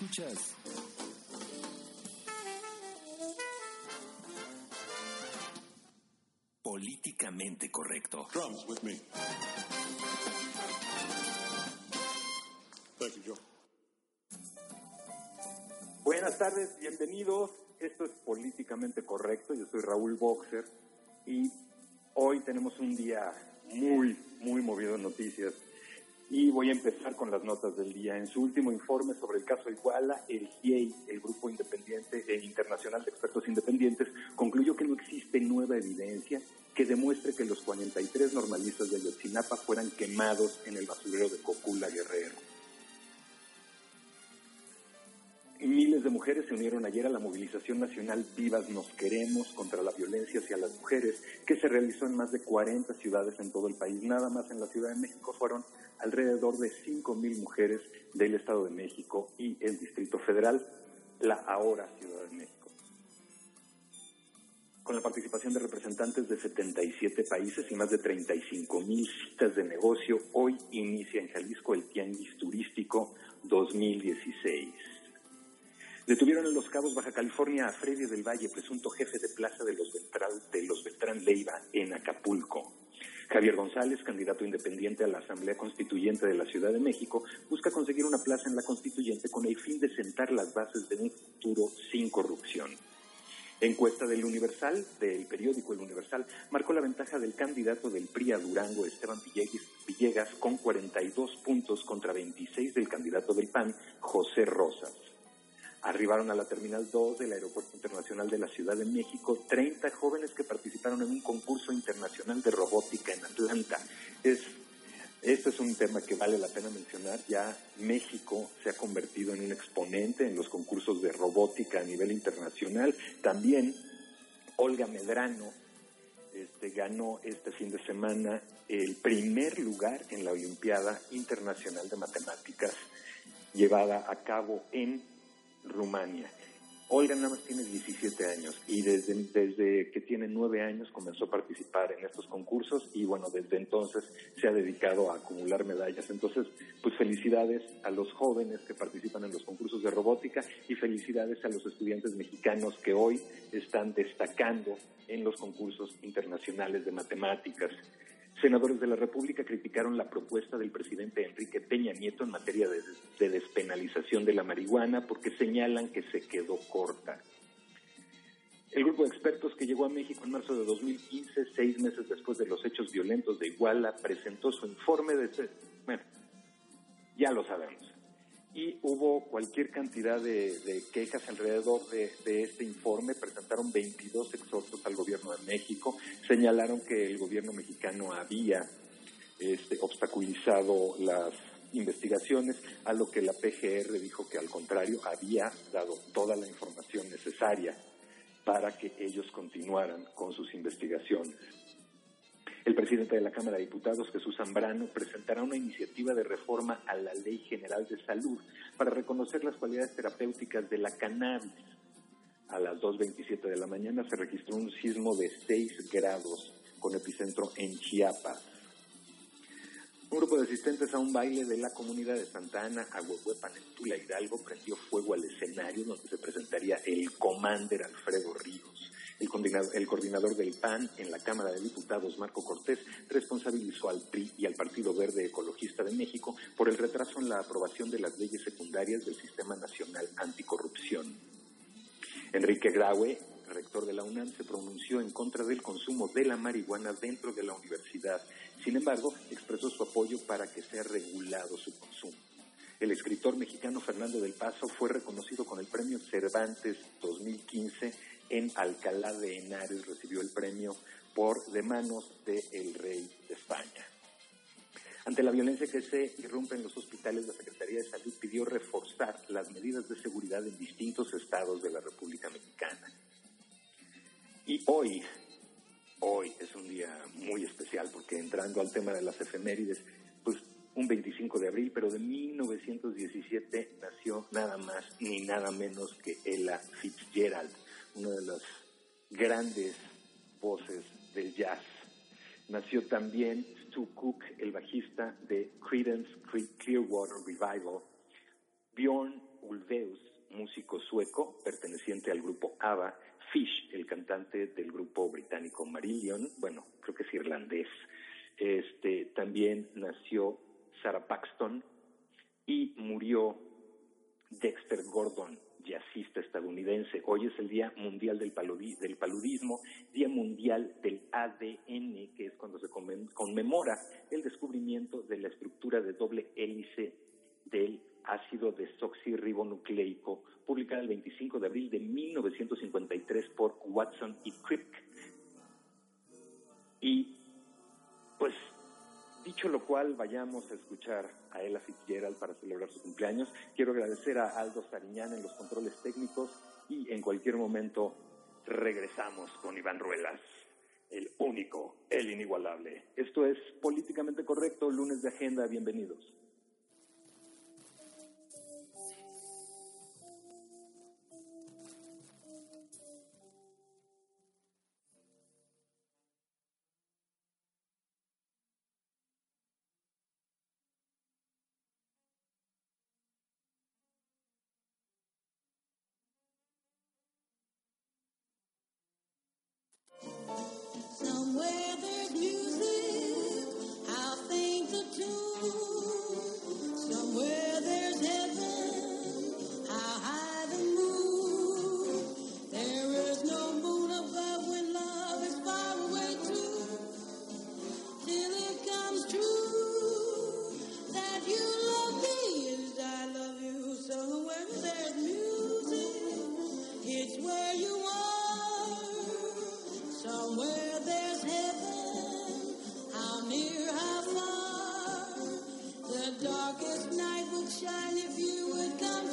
Escuchas Políticamente correcto. Drums with me. Thank you, Joe. Buenas tardes, bienvenidos. Esto es Políticamente Correcto. Yo soy Raúl Boxer y hoy tenemos un día muy, muy movido en noticias. Y voy a empezar con las notas del día. En su último informe sobre el caso Iguala, el GIEI, el Grupo Independiente e Internacional de Expertos Independientes, concluyó que no existe nueva evidencia que demuestre que los 43 normalistas de Ayotzinapa fueran quemados en el basurero de Cocula Guerrero. Miles de mujeres se unieron ayer a la movilización nacional Vivas Nos Queremos contra la violencia hacia las mujeres, que se realizó en más de 40 ciudades en todo el país. Nada más en la Ciudad de México fueron alrededor de 5.000 mujeres del Estado de México y el Distrito Federal, la ahora Ciudad de México. Con la participación de representantes de 77 países y más de 35.000 citas de negocio, hoy inicia en Jalisco el Tianguis Turístico 2016. Detuvieron en Los Cabos, Baja California, a Freddy del Valle, presunto jefe de plaza de los, Beltrán, de los Beltrán Leiva en Acapulco. Javier González, candidato independiente a la Asamblea Constituyente de la Ciudad de México, busca conseguir una plaza en la Constituyente con el fin de sentar las bases de un futuro sin corrupción. Encuesta del Universal, del periódico El Universal, marcó la ventaja del candidato del PRI a Durango, Esteban Villegas, con 42 puntos contra 26 del candidato del PAN, José Rosas. Arribaron a la Terminal 2 del Aeropuerto Internacional de la Ciudad de México 30 jóvenes que participaron en un concurso internacional de robótica en Atlanta. Es, este es un tema que vale la pena mencionar. Ya México se ha convertido en un exponente en los concursos de robótica a nivel internacional. También Olga Medrano este, ganó este fin de semana el primer lugar en la Olimpiada Internacional de Matemáticas llevada a cabo en Rumania. Olga nada más tiene 17 años y desde, desde que tiene 9 años comenzó a participar en estos concursos y bueno, desde entonces se ha dedicado a acumular medallas. Entonces, pues felicidades a los jóvenes que participan en los concursos de robótica y felicidades a los estudiantes mexicanos que hoy están destacando en los concursos internacionales de matemáticas. Senadores de la República criticaron la propuesta del presidente Enrique Peña Nieto en materia de, de, despenalización de la marihuana porque señalan que se quedó corta. El grupo de expertos que llegó a México en marzo de 2015, seis meses después de los hechos violentos de Iguala, presentó su informe de... Bueno, ya lo sabemos. Y hubo cualquier cantidad de, quejas alrededor de, de, este informe. Presentaron 22 exhortos al gobierno de México. Señalaron que el gobierno mexicano había este, obstaculizado las investigaciones, a lo que la PGR dijo que al contrario había dado toda la información necesaria para que ellos continuaran con sus investigaciones. El presidente de la Cámara de Diputados, Jesús Zambrano, presentará una iniciativa de reforma a la Ley General de Salud para reconocer las cualidades terapéuticas de la cannabis. A las 2.27 de la mañana se registró un sismo de 6 grados con epicentro en Chiapas. Un grupo de asistentes a un baile de la comunidad de Santa Ana, Aguahuepan, Tula Hidalgo, prendió fuego al escenario donde se presentaría el Commander Alfredo Ríos. El coordinador, el coordinador, del PAN en la Cámara de Diputados, Marco Cortés, responsabilizó al PRI y al Partido Verde Ecologista de México por el retraso en la aprobación de las leyes secundarias del Sistema Nacional Anticorrupción. Enrique Graue, rector de la UNAM, se pronunció en contra del consumo de la marihuana dentro de la universidad. Sin embargo, expresó su apoyo para que sea regulado su consumo. El escritor mexicano Fernando del Paso fue reconocido con el premio Cervantes 2015 en Alcalá de Henares. Recibió el premio por de manos del de rey de España. Ante la violencia que se irrumpe en los hospitales, la Secretaría de Salud pidió reforzar las medidas de seguridad en distintos estados de la República Mexicana. Y hoy, hoy es un día muy especial porque entrando al tema de las efemérides, pues un 25 de abril, pero de 1917 nació nada más ni nada menos que Ella Fitzgerald, una de las grandes voces del jazz. Nació también Stu Cook, el bajista de Creedence Clearwater Revival, Bjorn Ulveus, músico sueco perteneciente al grupo ABBA, Fish, el cantante del grupo británico Marillion, bueno, creo que es irlandés. Este, también nació Sarah Paxton y murió Dexter Gordon, jazzista estadounidense. Hoy es el Día Mundial del, del Paludismo, Día Mundial del ADN, que es cuando se conmemora el descubrimiento de la estructura de doble hélice del ácido desoxirribonucleico, publicada el 25 de abril de 1953 por Watson y Crick. Y pues dicho lo cual, vayamos a escuchar a Ella Fitzgerald para celebrar su cumpleaños. Quiero agradecer a Aldo Sariñán en los controles técnicos y en cualquier momento regresamos con Iván Ruelas, el único, el inigualable. Esto es Políticamente Correcto, lunes de agenda, bienvenidos. the darkest night would shine if you would come.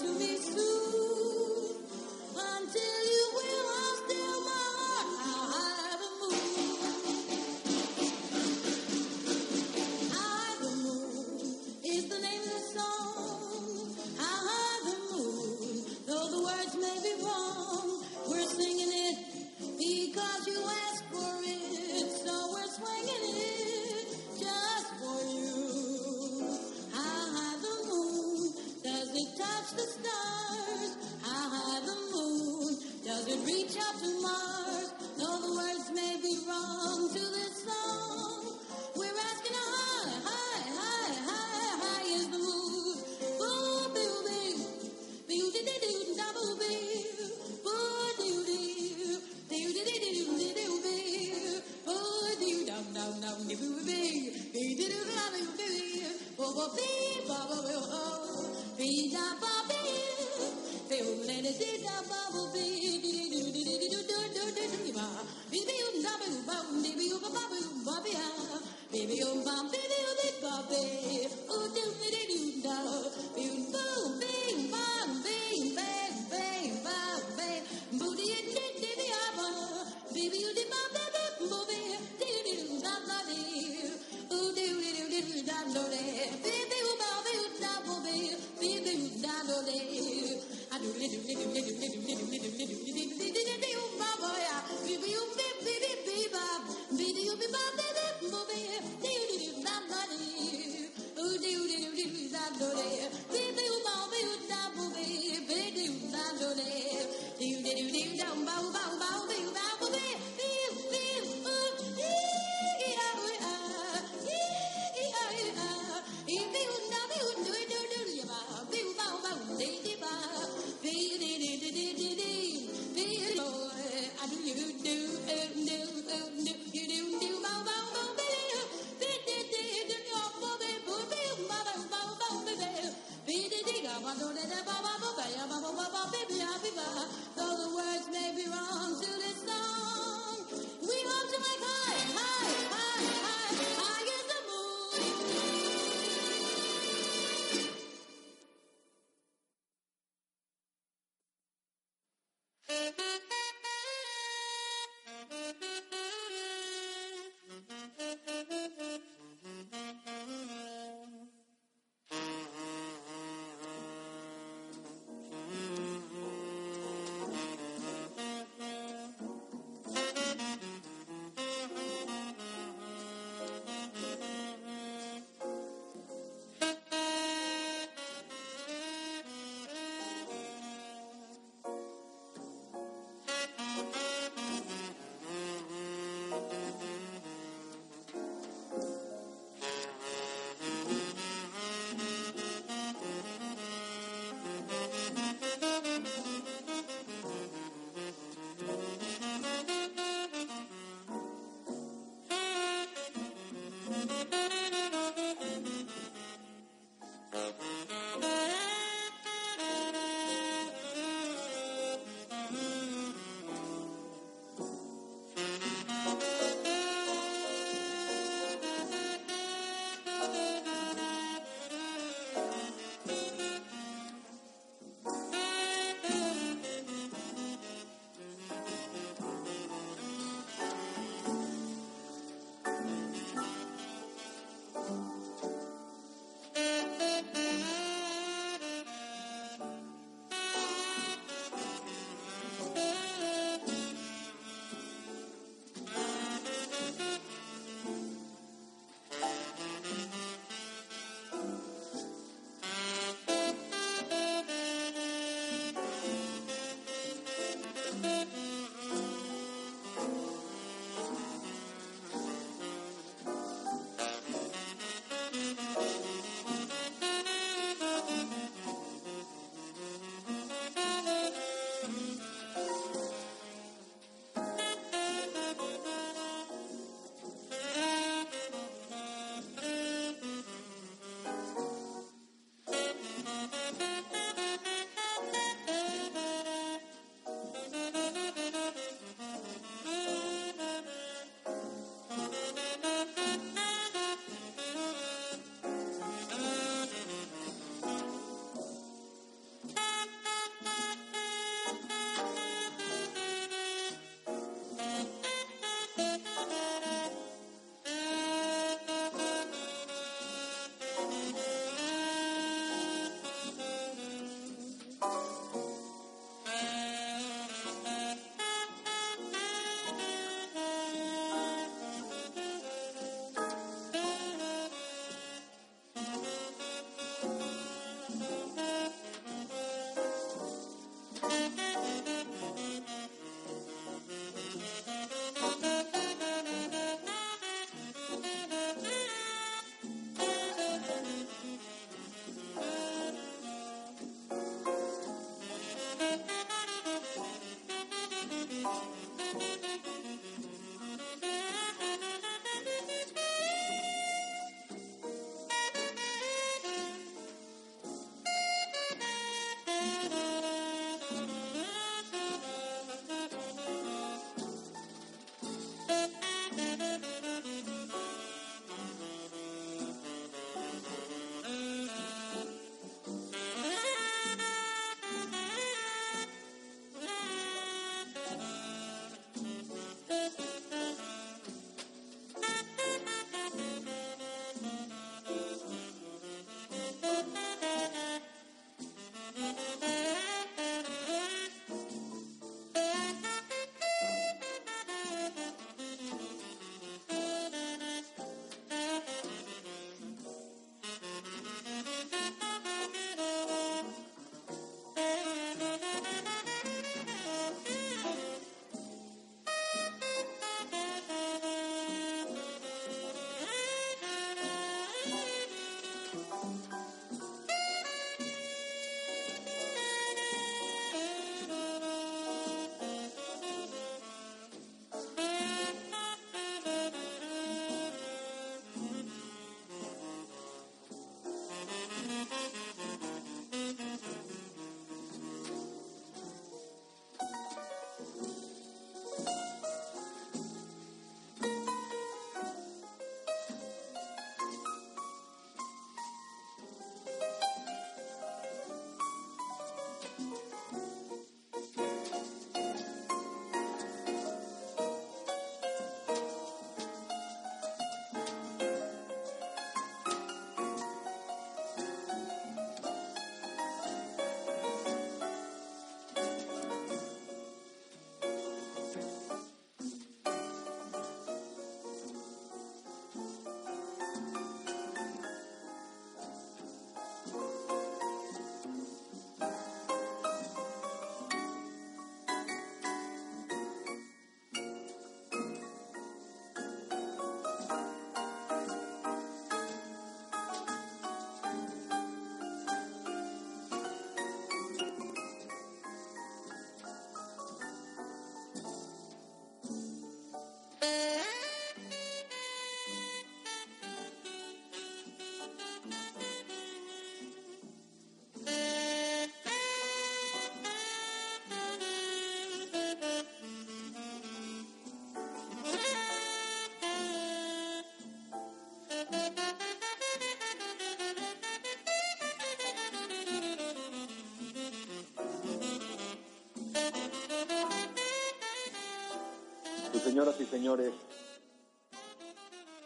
Señoras y señores,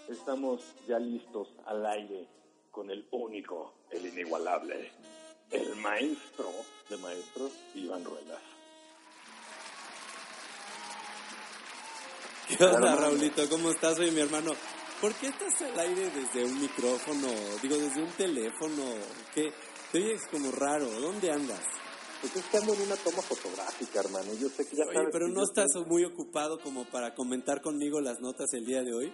estamos ya listos al aire con el único, el inigualable, el maestro de maestros, Iván Ruelas. ¿Qué onda, Raulito? ¿Cómo estás? Soy mi hermano. ¿Por qué estás al aire desde un micrófono? Digo, desde un teléfono. ¿Qué? Te oyes como raro. ¿Dónde andas? Pues es que ando en una toma fotográfica, hermano. Yo sé que ya Oye, sabes pero no estás muy ocupado como para comentar conmigo las notas el día de hoy.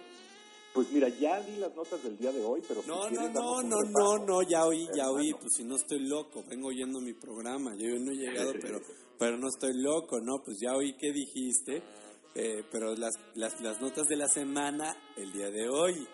Pues mira, ya di las notas del día de hoy, pero si No, no, no, no, no, no, ya oí, ya Hermano. oí, pues si no estoy loco, vengo oyendo mi programa, yo no he llegado, pero, pero no estoy loco, ¿no? Pues ya oí qué dijiste, eh, pero las, las, las notas de la semana el día de hoy.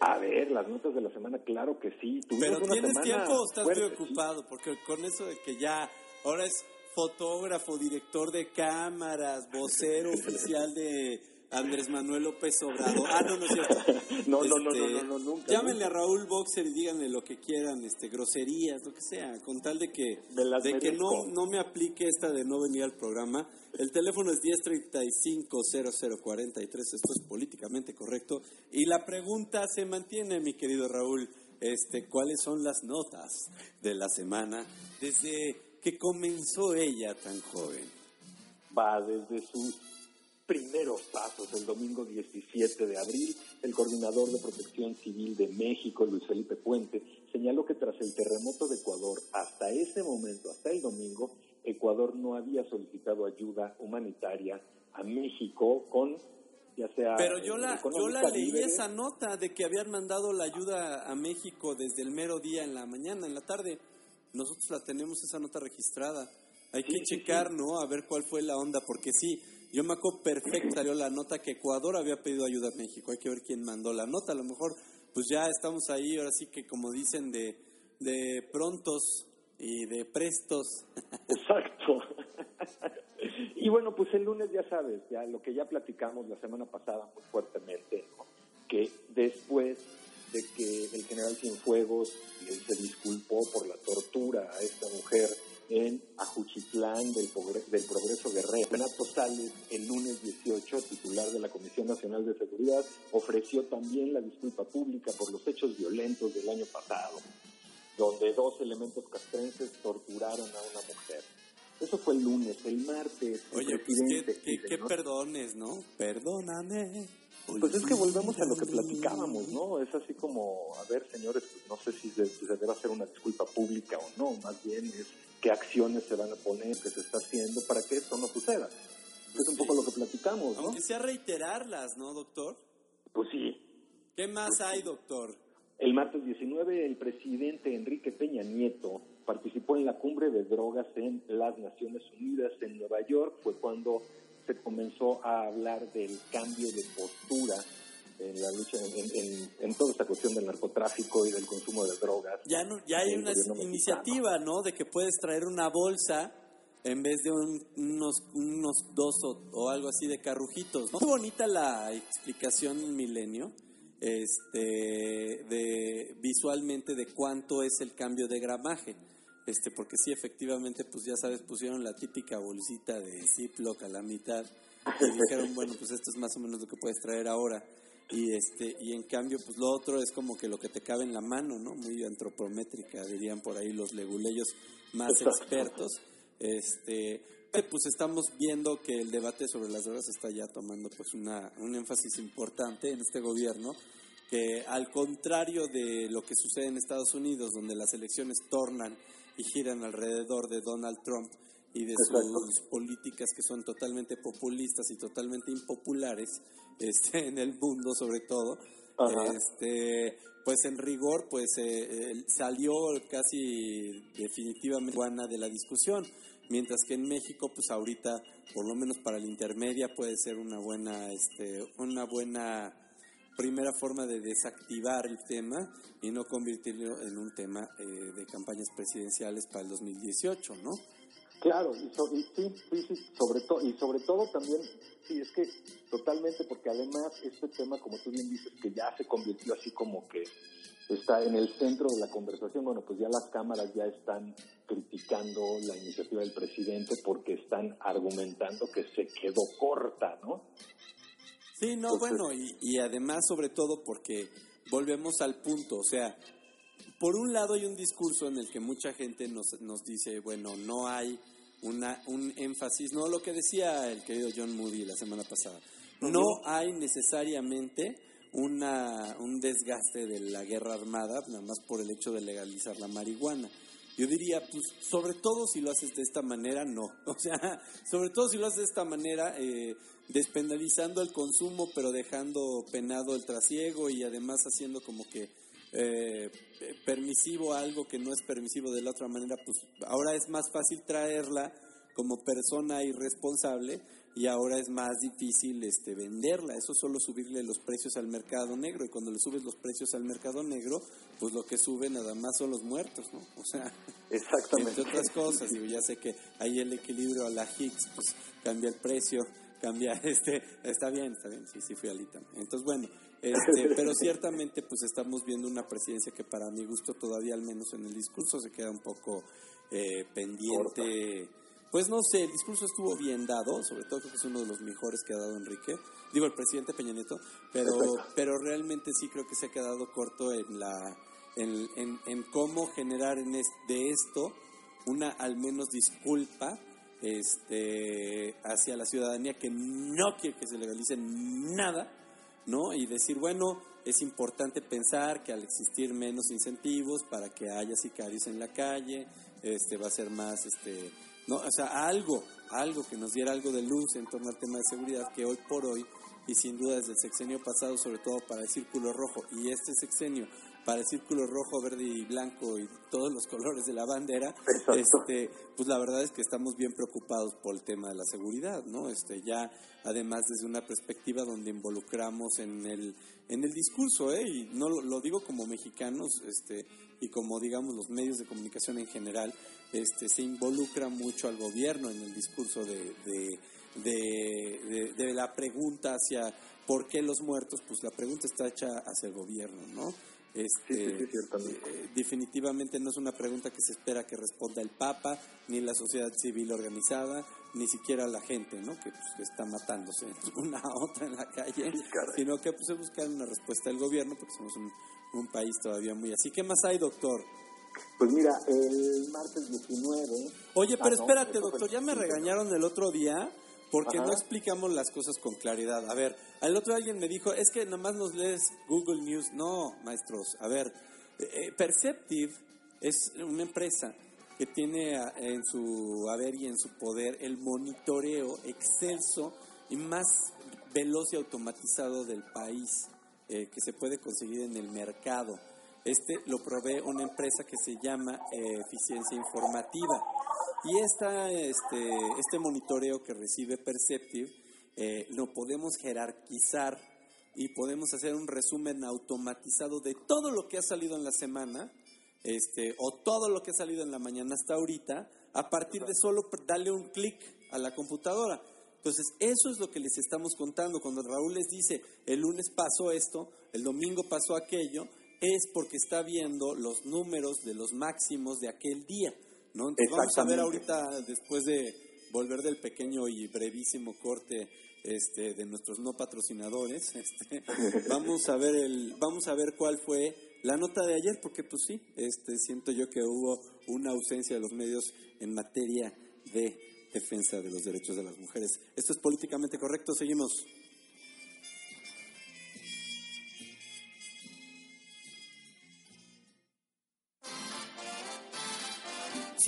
A ver, las notas de la semana, claro que sí. Tuvimos Pero una tienes semana tiempo o estás fuerte, muy ocupado, porque con eso de que ya ahora es fotógrafo, director de cámaras, vocero oficial de Andrés Manuel López Obrador. Ah, no, no es cierto. No, no, no, Este, no, no, no, nunca, Llámenle a Raúl Boxer y díganle lo que quieran, este, groserías, lo que sea, con tal de que, de que no, no me aplique esta de no venir al programa. El teléfono es 1035-0043, esto es políticamente correcto. Y la pregunta se mantiene, mi querido Raúl, este, ¿cuáles son las notas de la semana desde que comenzó ella tan joven? va desde sus primeros pasos el domingo 17 de abril. El coordinador de Protección Civil de México, Luis Felipe Puente, señaló que tras el terremoto de Ecuador, hasta ese momento, hasta el domingo, Ecuador no había solicitado ayuda humanitaria a México con ya sea Pero yo eh, la, yo la leí víveres. esa nota de que habían mandado la ayuda a México desde el mero día en la mañana, en la tarde. Nosotros la tenemos esa nota registrada. Hay Sí, que sí, checar, ¿no? A ver cuál fue la onda, porque sí, yo me acuerdo perfecto, salió la nota que Ecuador había pedido ayuda a México. Hay que ver quién mandó la nota. A lo mejor, pues ya estamos ahí, ahora sí que como dicen, de, de prontos y de prestos. Exacto. y bueno, pues el lunes ya sabes, ya lo que ya platicamos la semana pasada muy fuertemente, ¿no? que después de que el general Cienfuegos eh, se disculpó por la tortura a esta mujer en Ajuchitlán del, Progre- del Progreso Guerrero. Renato Sales, el lunes 18, titular de la Comisión Nacional de Seguridad, ofreció también la disculpa pública por los hechos violentos del año pasado donde dos elementos castrenses torturaron a una mujer. Eso fue el lunes. El martes, el Oye, pues presidente... qué, perdones, ¿no? Perdóname. Pues es que volvemos a lo que platicábamos, ¿no? Es así como, a ver, señores, pues no sé si se, si se debe hacer una disculpa pública o no, más bien es qué acciones se van a poner, qué se está haciendo para que esto no suceda. Es un poco lo que platicamos, ¿no? Aunque sea reiterarlas, ¿no, doctor? Pues sí. ¿Qué más hay, doctor? El martes 19, el presidente Enrique Peña Nieto participó en la cumbre de drogas en las Naciones Unidas en Nueva York. Fue cuando se comenzó a hablar del cambio de postura en la lucha, en, en- toda esta cuestión del narcotráfico y del consumo de drogas. Ya, no, ya hay una mexicano. iniciativa, ¿no? De que puedes traer una bolsa en vez de un- unos, unos dos o, o algo así de carrujitos, ¿no? Muy bonita la explicación en Milenio, este, de visualmente de cuánto es el cambio de gramaje. Este, porque sí, efectivamente, pues ya sabes, pusieron la típica bolsita de Ziploc a la mitad y dijeron, bueno, pues esto es más o menos lo que puedes traer ahora. Y este y en cambio, pues lo otro es como que lo que te cabe en la mano, ¿no? Muy antropométrica, dirían por ahí los leguleyos más expertos. Este, pues estamos viendo que el debate sobre las drogas está ya tomando pues una, un énfasis importante en este gobierno que al contrario de lo que sucede en Estados Unidos, donde las elecciones tornan y giran alrededor de Donald Trump y de Exacto. sus políticas que son totalmente populistas y totalmente impopulares este, en el mundo sobre todo, Ajá. este, pues en rigor pues eh, eh, salió casi definitivamente buena de la discusión, mientras que en México pues ahorita por lo menos para la intermedia puede ser una buena este, una buena primera forma de desactivar el tema y no convertirlo en un tema eh, de campañas presidenciales para el 2018, ¿no? Claro, y, so- y sí, sí, sí, sobre todo y sobre todo también, sí, es que totalmente, porque además este tema, como tú bien dices, que ya se convirtió así como que está en el centro de la conversación, bueno, pues ya las cámaras ya están criticando la iniciativa del presidente porque están argumentando que se quedó corta, ¿no? Sí, no, bueno, y, y además sobre todo porque volvemos al punto, o sea, por un lado hay un discurso en el que mucha gente nos, nos dice, bueno, no hay una, un énfasis, no lo que decía el querido John Moody la semana pasada, no hay necesariamente una, un desgaste de la guerra armada, nada más por el hecho de legalizar la marihuana. Yo diría, pues, sobre todo si lo haces de esta manera, no. O sea, sobre todo si lo haces de esta manera, eh, despenalizando el consumo, pero dejando penado el trasiego y además haciendo como que eh, permisivo algo que no es permisivo de la otra manera, pues ahora es más fácil traerla como persona irresponsable y ahora es más difícil este venderla. Eso es solo subirle los precios al mercado negro y cuando le subes los precios al mercado negro, pues lo que sube nada más son los muertos, ¿no? O sea, Exactamente. entre otras cosas, digo, ya sé que ahí el equilibrio a la Higgs, pues cambia el precio, cambia, este, está bien, está bien, sí, sí fui al ITAM. Entonces, bueno, este, pero ciertamente pues estamos viendo una presidencia que para mi gusto todavía al menos en el discurso se queda un poco eh, pendiente. Pues no sé, el discurso estuvo bien dado, sobre todo creo que es uno de los mejores que ha dado Enrique, digo el presidente Peña Nieto, pero, pero realmente sí creo que se ha quedado corto en la en, cómo generar de esto una al menos disculpa este hacia la ciudadanía que no quiere que se legalice nada, ¿no? Y decir, bueno, es importante pensar que al existir menos incentivos para que haya sicarios en la calle, este va a ser más este no, o sea, algo, algo que nos diera algo de luz en torno al tema de seguridad que hoy por hoy y sin duda desde el sexenio pasado, sobre todo para el círculo rojo y este sexenio para el círculo rojo, verde y blanco y todos los colores de la bandera, este, pues la verdad es que estamos bien preocupados por el tema de la seguridad, ¿no? Este, ya además desde una perspectiva donde involucramos en el en el discurso, ¿eh? Y no lo, lo digo como mexicanos, este, y como digamos los medios de comunicación en general, este, se involucra mucho al gobierno en el discurso de, de, de, de- de la pregunta hacia por qué los muertos, pues la pregunta está hecha hacia el gobierno, ¿no? Este, Sí, sí, eh, definitivamente no es una pregunta que se espera que responda el Papa, ni la sociedad civil organizada, ni siquiera la gente, ¿no? Que pues, está matándose una a otra en la calle, Sí, sino que pues se busca una respuesta del gobierno porque somos un, un país todavía muy así. ¿Qué más hay, doctor? Pues mira, el martes 19. Oye, Ah, pero no, espérate, doctor, ya me 15, ¿no? regañaron el otro día porque Ajá. no explicamos las cosas con claridad. A ver, al otro alguien me dijo, es que nada más nos lees Google News. No, maestros, a ver, eh, eh, Perceptive es una empresa que tiene a- en su haber y en su poder el monitoreo excelso y más veloz y automatizado del país eh, que se puede conseguir en el mercado. Este lo provee una empresa que se llama eh, Eficiencia Informativa. Y esta, este, este monitoreo que recibe Perceptive eh, lo podemos jerarquizar y podemos hacer un resumen automatizado de todo lo que ha salido en la semana este, o todo lo que ha salido en la mañana hasta ahorita a partir de solo darle un clic a la computadora. Entonces, eso es lo que les estamos contando. Cuando Raúl les dice, el lunes pasó esto, el domingo pasó aquello, es porque está viendo los números de los máximos de aquel día. ¿no? Entonces, vamos a ver ahorita, después de volver del pequeño y brevísimo corte este, de nuestros no patrocinadores, este, vamos a ver el, vamos a ver cuál fue la nota de ayer, porque pues sí, este, siento yo que hubo una ausencia de los medios en materia de defensa de los derechos de las mujeres. Esto es políticamente correcto, seguimos.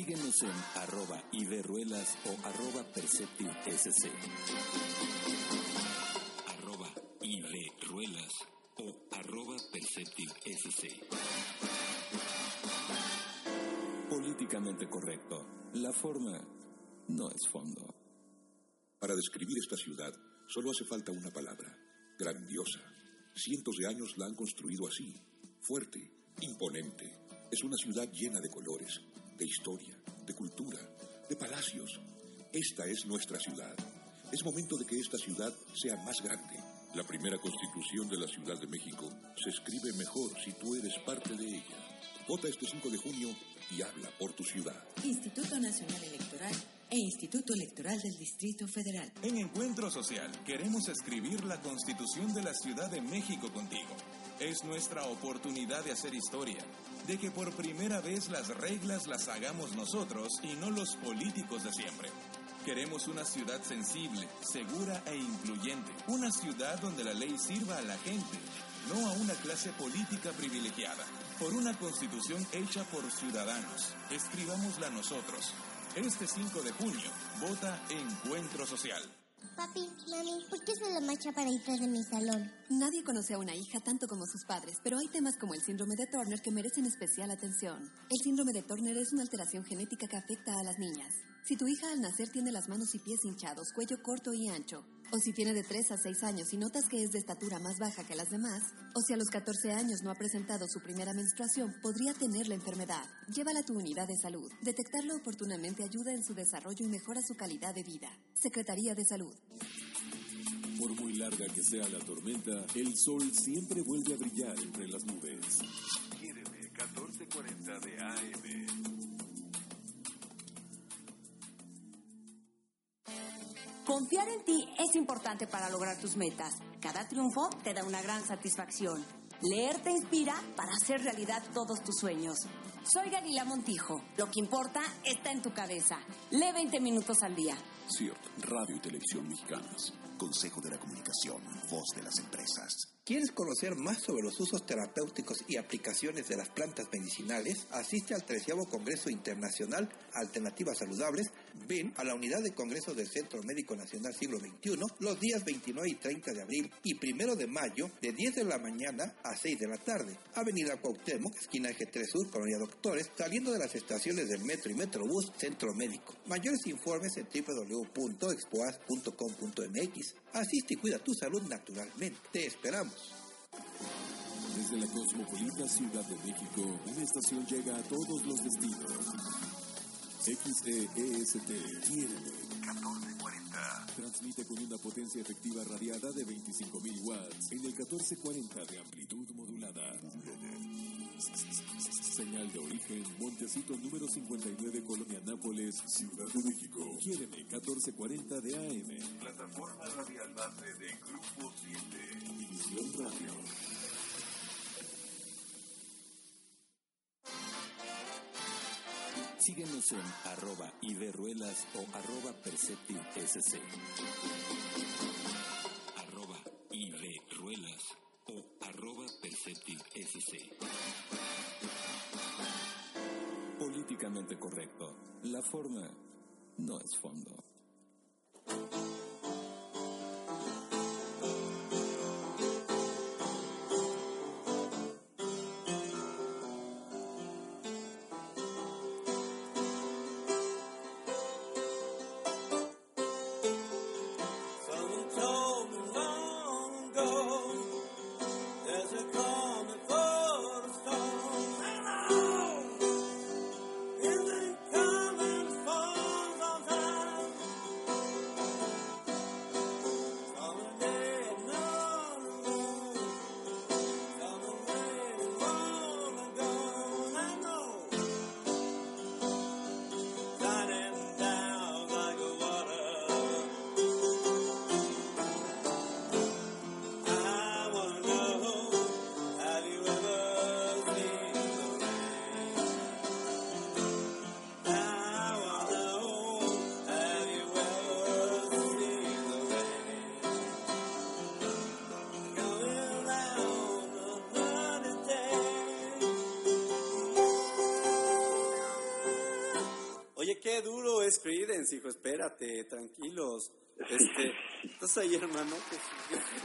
Síguenos en arroba iberruelas o arroba perceptivesc. Arroba iberruelas o arroba perceptivesc. Políticamente correcto. La forma no es fondo. Para describir esta ciudad solo hace falta una palabra, grandiosa. Cientos de años la han construido así, fuerte, imponente. Es una ciudad llena de colores, de historia, de cultura, de palacios. Esta es nuestra ciudad. Es momento de que esta ciudad sea más grande. La primera constitución de la Ciudad de México se escribe mejor si tú eres parte de ella. Vota este 5 de junio y habla por tu ciudad. Instituto Nacional Electoral, e Instituto Electoral del Distrito Federal. En Encuentro Social queremos escribir la Constitución de la Ciudad de México contigo. Es nuestra oportunidad de hacer historia, de que por primera vez las reglas las hagamos nosotros y no los políticos de siempre. Queremos una ciudad sensible, segura e incluyente. Una ciudad donde la ley sirva a la gente, no a una clase política privilegiada. Por una constitución hecha por ciudadanos. Escribámosla nosotros. Este 5 de junio, vota Encuentro Social. Papi, mami, ¿por qué soy la macha para ir de mi salón? Nadie conoce a una hija tanto como sus padres, pero hay temas como el síndrome de Turner que merecen especial atención. El síndrome de Turner es una alteración genética que afecta a las niñas. Si tu hija al nacer tiene las manos y pies hinchados, cuello corto y ancho, o si tiene de 3 a 6 años y notas que es de estatura más baja que las demás, o si a los 14 años no ha presentado su primera menstruación, podría tener la enfermedad. Llévala a tu unidad de salud. Detectarlo oportunamente ayuda en su desarrollo y mejora su calidad de vida. Secretaría de Salud. Por muy larga que sea la tormenta, el sol siempre vuelve a brillar entre las nubes. Quiéreme 1440 de AM. Confiar en ti es importante para lograr tus metas. Cada triunfo te da una gran satisfacción. Leer te inspira para hacer realidad todos tus sueños. Soy Galila Montijo. Lo que importa está en tu cabeza. Lee 20 minutos al día. CIRT, Radio y Televisión Mexicanas. Consejo de la Comunicación, voz de las empresas. ¿Quieres conocer más sobre los usos terapéuticos y aplicaciones de las plantas medicinales? Asiste al 13 Congreso Internacional Alternativas Saludables. Ven a la unidad de congreso del Centro Médico Nacional Siglo XXI los días 29 y 30 de abril y 1 de mayo de 10 de la mañana a 6 de la tarde. Avenida Cuauhtémoc, esquina Eje 3 Sur, Colonia Doctores, saliendo de las estaciones del Metro y Metrobús Centro Médico. Mayores informes en www.expoas.com.mx. Asiste y cuida tu salud naturalmente. Te esperamos. Desde la cosmopolita Ciudad de México, una estación llega a todos los destinos. XEEST tiene 1440. Transmite con una potencia efectiva radiada de 25.000 watts en el 1440 de amplitud modulada. Señal de origen, Montecito número 59, Colonia Nápoles, Ciudad de México. Quiéreme, 1440 de AM. Plataforma radial base de Grupo 7. División Radio. Síguenos en arroba iberruelas o arroba perceptivesc. Arroba iberruelas o arroba perceptivesc. Políticamente correcto. La forma no es fondo. Hijo, espérate, tranquilos. Este, ¿Estás ahí, hermano?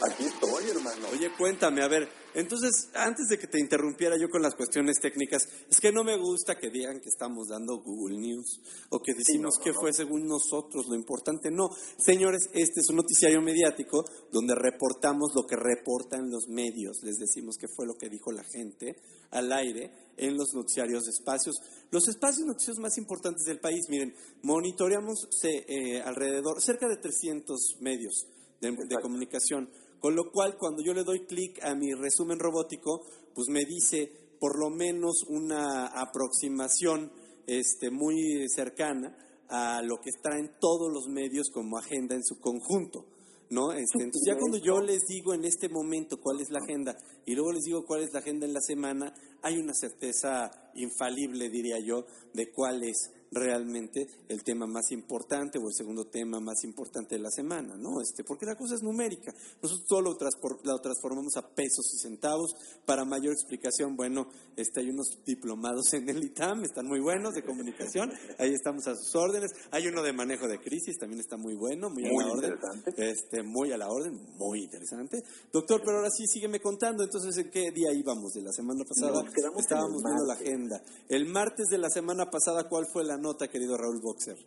Aquí estoy, hermano. Oye, cuéntame, a ver, entonces, antes de que te interrumpiera yo con las cuestiones técnicas, es que no me gusta que digan que estamos dando Google News o que decimos no, que no. fue según nosotros, lo importante no. Señores, este es un noticiario mediático donde reportamos lo que reportan los medios, les decimos qué fue lo que dijo la gente al aire en los noticiarios de espacios. Los espacios noticiosos más importantes del país, miren, monitoreamos eh, alrededor, cerca de 300 medios de, de comunicación, con lo cual cuando yo le doy clic a mi resumen robótico, pues me dice por lo menos una aproximación este, muy cercana a lo que está en todos los medios como agenda en su conjunto. ¿no? Este, entonces ya cuando yo les digo en este momento cuál es la agenda y luego les digo cuál es la agenda en la semana, hay una certeza infalible, diría yo, de cuál es realmente el tema más importante o el segundo tema más importante de la semana, ¿no? Este, porque la cosa es numérica. Nosotros todo lo, lo transformamos a pesos y centavos. Para mayor explicación, bueno, este, hay unos diplomados en el ITAM, están muy buenos de comunicación, ahí estamos a sus órdenes. Hay uno de manejo de crisis, también está muy bueno, muy, a la orden. Este, muy a la orden, muy interesante. Doctor, pero ahora sí, sígueme contando, entonces, ¿en qué día íbamos de la semana pasada? Estábamos viendo la agenda. El martes de la semana pasada, ¿cuál fue la nota, querido Raúl Boxer?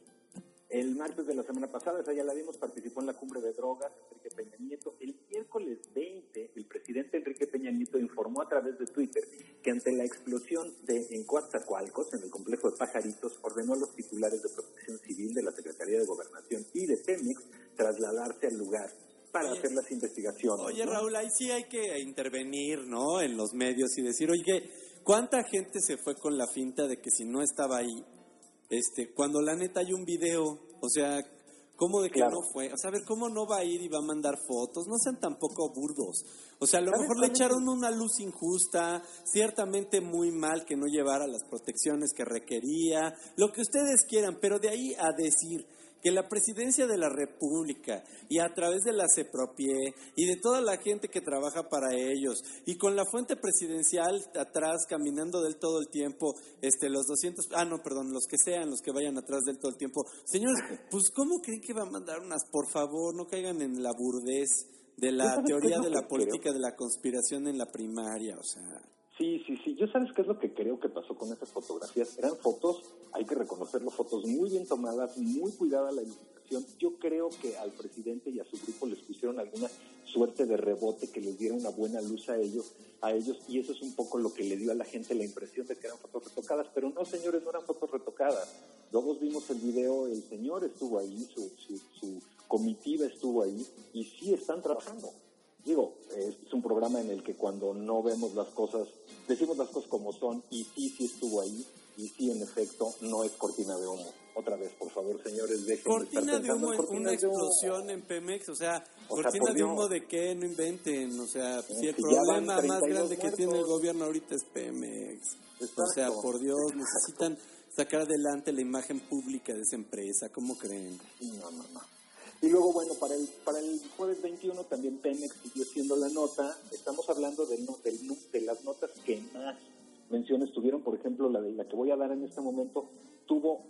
El martes de la semana pasada, esa ya la vimos, participó en la cumbre de drogas Enrique Peña Nieto. El miércoles 20, el presidente Enrique Peña Nieto informó a través de Twitter que ante la explosión de, en Coatzacoalcos, en el complejo de Pajaritos, ordenó a los titulares de protección civil de la Secretaría de Gobernación y de Pemex trasladarse al lugar para hacer las investigaciones. Oye, Raúl, ahí sí hay que intervenir, ¿no? En los medios y decir, oye, ¿cuánta gente se fue con la finta de que si no estaba ahí, este, cuando la neta hay un video, o sea, ¿cómo de que no fue? O ver, ¿cómo no va a ir y va a mandar fotos? No sean tampoco burdos. O sea, a lo mejor le echaron una luz injusta, ciertamente muy mal que no llevara las protecciones que requería, lo que ustedes quieran, pero de ahí a decir que la presidencia de la República y a través de la CEPROPIE y de toda la gente que trabaja para ellos y con la fuente presidencial atrás caminando del todo el tiempo, este los 200, ah no, perdón, los que sean, los que vayan atrás del todo el tiempo. Señores, pues ¿cómo creen que va a mandar unas? Por favor, no caigan en la burdez de la teoría de la política de la conspiración en la primaria, o sea, Sí, sí, sí. Yo sabes qué es lo que creo que pasó con esas fotografías. Eran fotos, hay que reconocerlo, fotos muy bien tomadas, muy cuidada la iluminación. Yo creo que al presidente y a su grupo les pusieron alguna suerte de rebote que les diera una buena luz a ellos, a ellos, y eso es un poco lo que le dio a la gente la impresión de que eran fotos retocadas. Pero no, señores, no eran fotos retocadas. Luego vimos el video, el señor estuvo ahí, su, su, su comitiva estuvo ahí, y sí están trabajando digo, es un programa en el que cuando no vemos las cosas, decimos las cosas como son y sí, sí estuvo ahí y sí, en efecto, no es cortina de humo. Otra vez, por favor, señores, dejen cortina de, humo, una explosión en Pemex, o sea, cortina de humo de qué, no inventen, o sea, si el problema más grande que tiene el gobierno ahorita es Pemex. O sea, por Dios, necesitan sacar adelante la imagen pública de esa empresa, ¿cómo creen? No, no, no. Y luego, bueno, para el, para el jueves 21 también Pemex siguió siendo la nota. Estamos hablando de, de las notas que más menciones tuvieron. Por ejemplo, la de la que voy a dar en este momento tuvo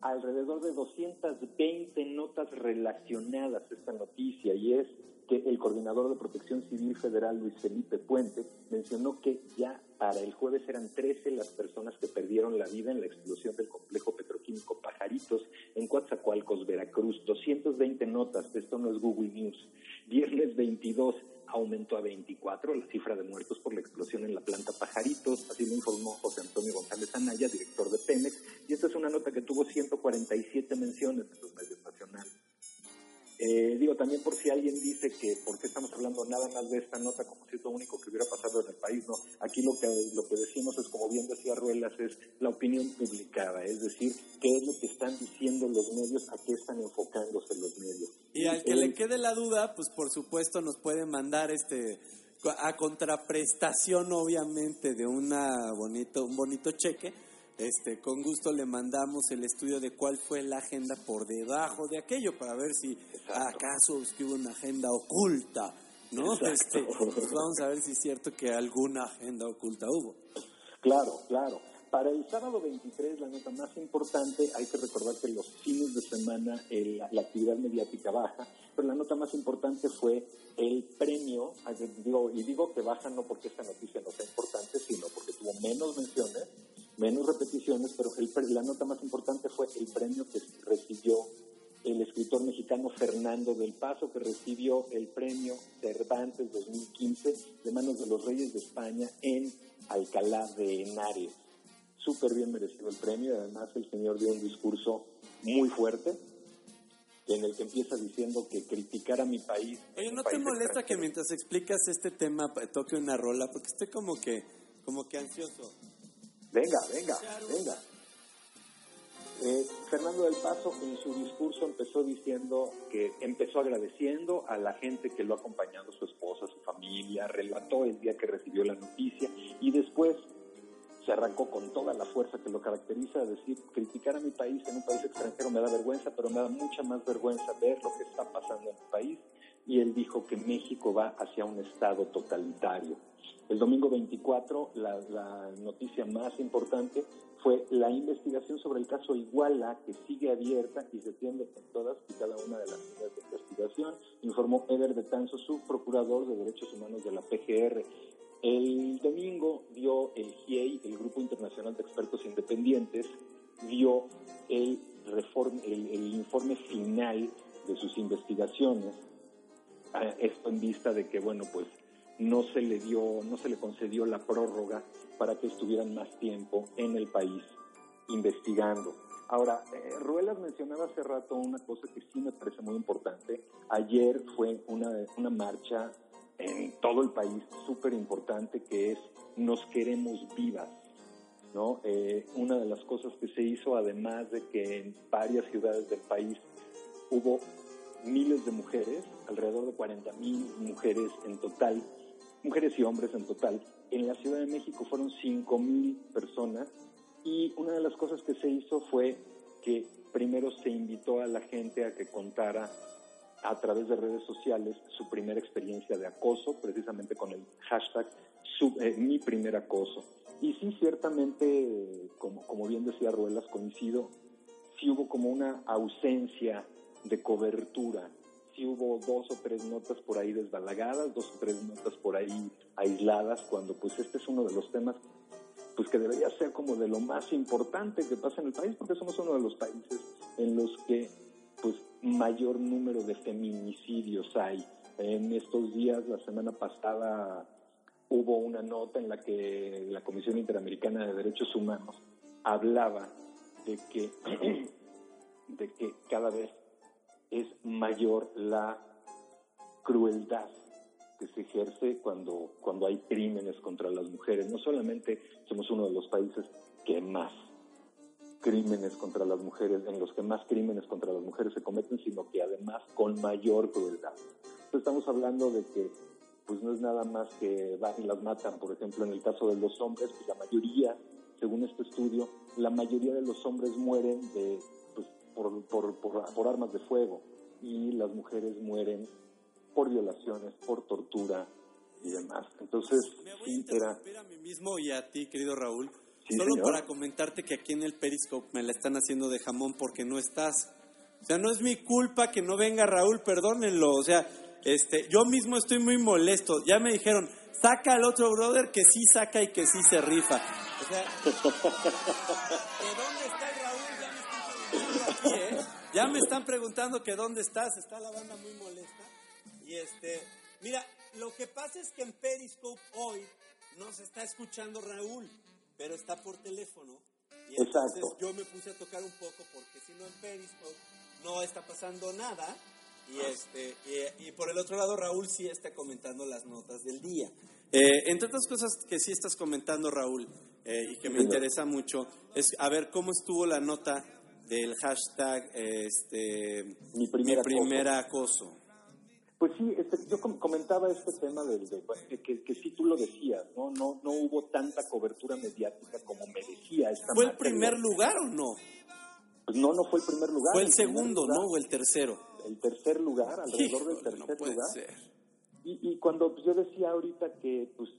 alrededor de 220 notas relacionadas a esta noticia y es que el coordinador de Protección Civil Federal, Luis Felipe Puente, mencionó que ya para el jueves eran 13 las personas que perdieron la vida en la explosión del complejo petroquímico Pajaritos en Coatzacoalcos, Veracruz. 220 notas, esto no es Google News. Viernes 22 aumentó a 24 la cifra de muertos por la explosión en la planta Pajaritos, así lo informó José Antonio González Anaya, director de Pemex, y esta es una nota que tuvo 147 menciones en los medios nacionales. Eh, digo, también por si alguien dice que por qué estamos hablando nada más de esta nota como si es lo único que hubiera pasado en el país, no. Aquí lo que, lo que decimos es, como bien decía Ruelas, es la opinión publicada, es decir, qué es lo que están diciendo los medios, a qué están enfocándose los medios. Y al que le quede la duda, pues por supuesto nos puede mandar este a contraprestación obviamente de una bonito un bonito cheque este, con gusto le mandamos el estudio de cuál fue la agenda por debajo de aquello para ver si acaso hubo una agenda oculta, ¿no? Este, pues vamos a ver si es cierto que alguna agenda oculta hubo. Claro, claro. Para el sábado 23, la nota más importante, hay que recordar que los fines de semana la actividad mediática baja, pero la nota más importante fue el premio, digo, y digo que baja no porque esta noticia no sea importante, sino porque tuvo menos menciones menos repeticiones, pero la nota más importante fue el premio que recibió el escritor mexicano Fernando del Paso, que recibió el premio Cervantes 2015 de manos de los Reyes de España en Alcalá de Henares. Súper bien merecido el premio, además el señor dio un discurso muy fuerte, en el que empieza diciendo que criticar a mi país. Oye, ¿no te molesta que mientras explicas este tema toque una rola? Porque estoy como que, como que ansioso. Venga, venga, venga. Eh, Fernando del Paso en su discurso empezó diciendo que empezó agradeciendo a la gente que lo ha acompañado, su esposa, su familia, relató el día que recibió la noticia y después se arrancó con toda la fuerza que lo caracteriza a decir, criticar a mi país en un país extranjero me da vergüenza, pero me da mucha más vergüenza ver lo que está pasando en mi país. Y él dijo que México va hacia un estado totalitario. El domingo 24, la, la noticia más importante fue la investigación sobre el caso Iguala, que sigue abierta y se atiende con todas y cada una de las líneas de investigación, informó Eder de Tanzo, subprocurador de Derechos Humanos de la PGR. El domingo dio el GIEI, el Grupo Internacional de Expertos Independientes, dio el, reform, el, el informe final de sus investigaciones, esto en vista de que, bueno, pues no se le dio, no se le concedió la prórroga para que estuvieran más tiempo en el país investigando. Ahora, eh, Ruelas mencionaba hace rato una cosa que sí me parece muy importante. Ayer fue una, una marcha en todo el país súper importante que es Nos queremos vivas. ¿no? Eh, una de las cosas que se hizo, además de que en varias ciudades del país hubo miles de mujeres, alrededor de 40 mil mujeres en total, mujeres y hombres en total. En la Ciudad de México fueron 5 mil personas y una de las cosas que se hizo fue que primero se invitó a la gente a que contara a través de redes sociales su primera experiencia de acoso, precisamente con el hashtag eh, mi primer acoso. Y sí, ciertamente, como, como bien decía Ruelas, coincido, sí hubo como una ausencia de cobertura. Sí hubo dos o tres notas por ahí desbalagadas, dos o tres notas por ahí aisladas, cuando pues este es uno de los temas pues que debería ser como de lo más importante que pasa en el país, porque somos uno de los países en los que pues mayor número de feminicidios hay. En estos días, la semana pasada, hubo una nota en la que la Comisión Interamericana de Derechos Humanos hablaba de que, de que cada vez es mayor la crueldad que se ejerce cuando, cuando hay crímenes contra las mujeres. No solamente somos uno de los países que más crímenes contra las mujeres, en los que más crímenes contra las mujeres se cometen, sino que además con mayor crueldad. Entonces estamos hablando de que pues no es nada más que van y las matan. Por ejemplo, en el caso de los hombres, pues la mayoría, según este estudio, la mayoría de los hombres mueren de, por, por, por, por armas de fuego y las mujeres mueren por violaciones, por tortura y demás. Entonces, me voy a interrumpir a mí mismo y a ti, querido Raúl, sí, solo señor. para comentarte que aquí en el Periscope me la están haciendo de jamón porque no estás. O sea, no es mi culpa que no venga Raúl, perdónenlo. O sea, este, yo mismo estoy muy molesto. Ya me dijeron, saca al otro brother que sí saca y que sí se rifa. O sea, ¿de dónde está el Raúl? Ya me están preguntando aquí, ¿eh? Ya me están preguntando que dónde estás. Está la banda muy molesta. Y este, mira, lo que pasa es que en Periscope hoy no se está escuchando Raúl, pero está por teléfono. Y entonces Exacto. yo me puse a tocar un poco porque si no en Periscope no está pasando nada. Y, este, y, y por el otro lado, Raúl sí está comentando las notas del día. Eh, entre otras cosas que sí estás comentando, Raúl, eh, y que me interesa mucho, es a ver cómo estuvo la nota del hashtag este, Mi primer primer acoso. Pues sí, este, yo com comentaba este tema del, de, de que, que, sí tú lo decías, ¿no? ¿no? No hubo tanta cobertura mediática como merecía esta ¿Fue el primer lugar o no? Pues no, no fue el primer lugar. Fue el, el segundo, lugar, ¿no? O el tercero. El tercer lugar, alrededor Híjole, del tercer no puede lugar. Ser. Y, y cuando pues, yo decía ahorita que, pues,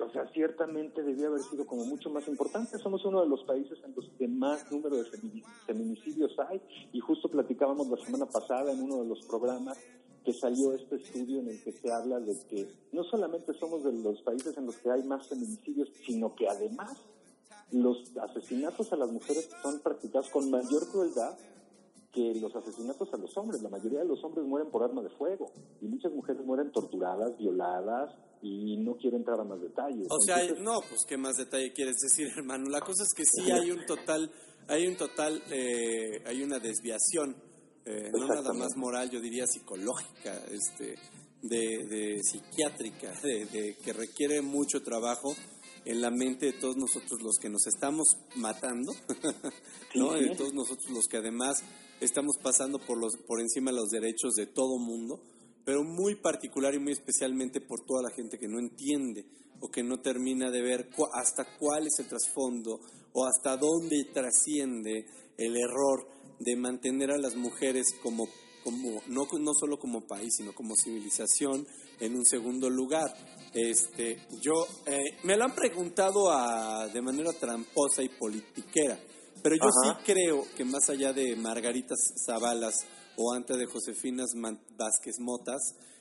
o sea, ciertamente debía haber sido como mucho más importante. Somos uno de los países en los que más número de feminicidios hay. Y justo platicábamos la semana pasada en uno de los programas que salió este estudio en el que se habla de que no solamente somos de los países en los que hay más feminicidios, sino que además los asesinatos a las mujeres son practicados con mayor crueldad que los asesinatos a los hombres. La mayoría de los hombres mueren por arma de fuego y muchas mujeres mueren torturadas, violadas y no quiero entrar a más detalles. O sea, Entonces, no, pues qué más detalle quieres decir, hermano. La cosa es que sí hay un total, hay un total, eh, hay una desviación, eh, no nada más moral, yo diría psicológica, este, de, de psiquiátrica, de, de, que requiere mucho trabajo en la mente de todos nosotros los que nos estamos matando, ¿no? De todos nosotros los que además estamos pasando por los por encima de los derechos de todo mundo, pero muy particular y muy especialmente por toda la gente que no entiende o que no termina de ver cu- hasta cuál es el trasfondo o hasta dónde trasciende el error de mantener a las mujeres como como no, no solo como país, sino como civilización en un segundo lugar. Este, yo eh, me lo han preguntado a- de manera tramposa y politiquera, pero yo Ajá. sí creo que más allá de Margaritas Zavalas o antes de Josefinas Man- Vázquez Motas,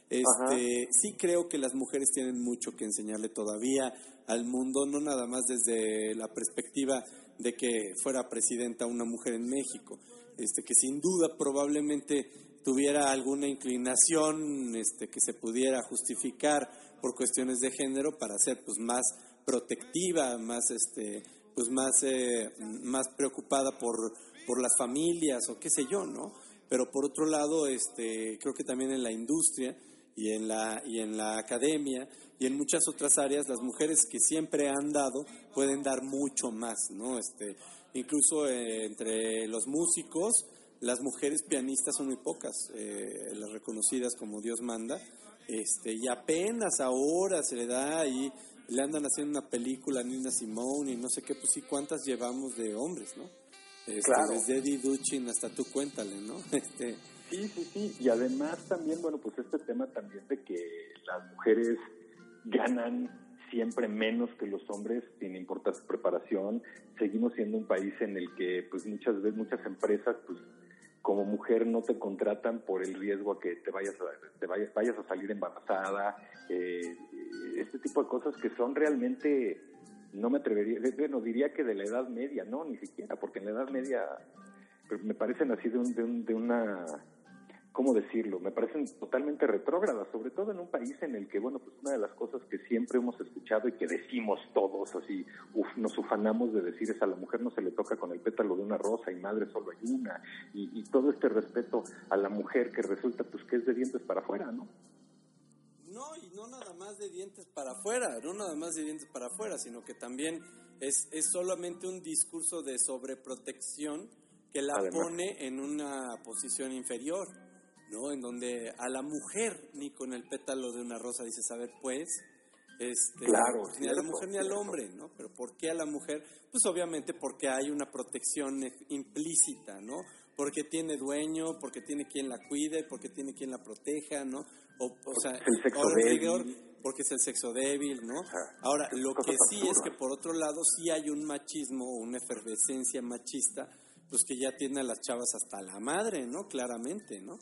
este, sí creo que las mujeres tienen mucho que enseñarle todavía al mundo, no nada más desde la perspectiva de que fuera presidenta una mujer en México, este, que sin duda probablemente tuviera alguna inclinación este, que se pudiera justificar por cuestiones de género para ser pues más protectiva, más este, pues más eh, más preocupada por por las familias o qué sé yo, ¿no? Pero por otro lado, este, creo que también en la industria y en la y en la academia y en muchas otras áreas las mujeres que siempre han dado pueden dar mucho más, ¿no? Este, incluso eh, entre los músicos las mujeres pianistas son muy pocas, eh, las reconocidas como Dios manda, este, y apenas ahora se le da ahí, le andan haciendo una película a Nina Simone y no sé qué, pues sí, cuántas llevamos de hombres, ¿no? Este, Claro. Desde Eddie Duchin hasta tú cuéntale, ¿no? Este, Sí, sí, sí. Y además también, bueno, pues este tema también de que las mujeres ganan siempre menos que los hombres, sin importar su preparación. Seguimos siendo un país en el que, pues muchas veces, muchas empresas, pues como mujer no te contratan por el riesgo a que te vayas a, te vayas, vayas a salir embarazada, eh, este tipo de cosas que son realmente, no me atrevería, bueno, diría que de la edad media, no, ni siquiera, porque en la edad media pero me parecen así de, un, de, un- de una, ¿cómo decirlo? Me parecen totalmente retrógradas, sobre todo en un país en el que, bueno, pues una de las cosas que siempre hemos escuchado y que decimos todos así, uf, nos ufanamos de decir es a la mujer no se le toca con el pétalo de una rosa y madre solo hay una, y, y todo este respeto a la mujer que resulta pues que es de dientes para afuera, ¿no? No, y no nada más de dientes para afuera, no nada más de dientes para afuera, sino que también es, es solamente un discurso de sobreprotección que la Además. pone en una posición inferior, ¿no? En donde a la mujer ni con el pétalo de una rosa dices, a ver, pues, este, Claro, pues, ni a la mujer ni al hombre, ¿no? Pero ¿por qué a la mujer? Pues obviamente porque hay una protección eh, implícita, ¿no? Porque tiene dueño, porque tiene quien la cuide, porque tiene quien la proteja, ¿no? O, o sea, el sexo débil. rigor, porque es el sexo débil, ¿no? Ahora, lo que sí es que por otro lado sí hay un machismo o una efervescencia machista, pues que ya tiene a las chavas hasta la madre, ¿no? Claramente, ¿no?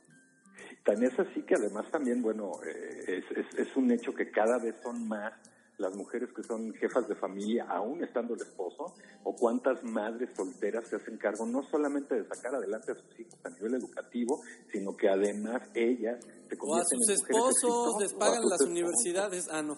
Tan es así que además también, bueno, eh, es, es, es un hecho que cada vez son más las mujeres que son jefas de familia, aún estando el esposo, o cuántas madres solteras se hacen cargo no solamente de sacar adelante a sus hijos a nivel educativo, sino que además ellas se O a convierten sus en esposos les pagan las esposos. universidades. Ah, no.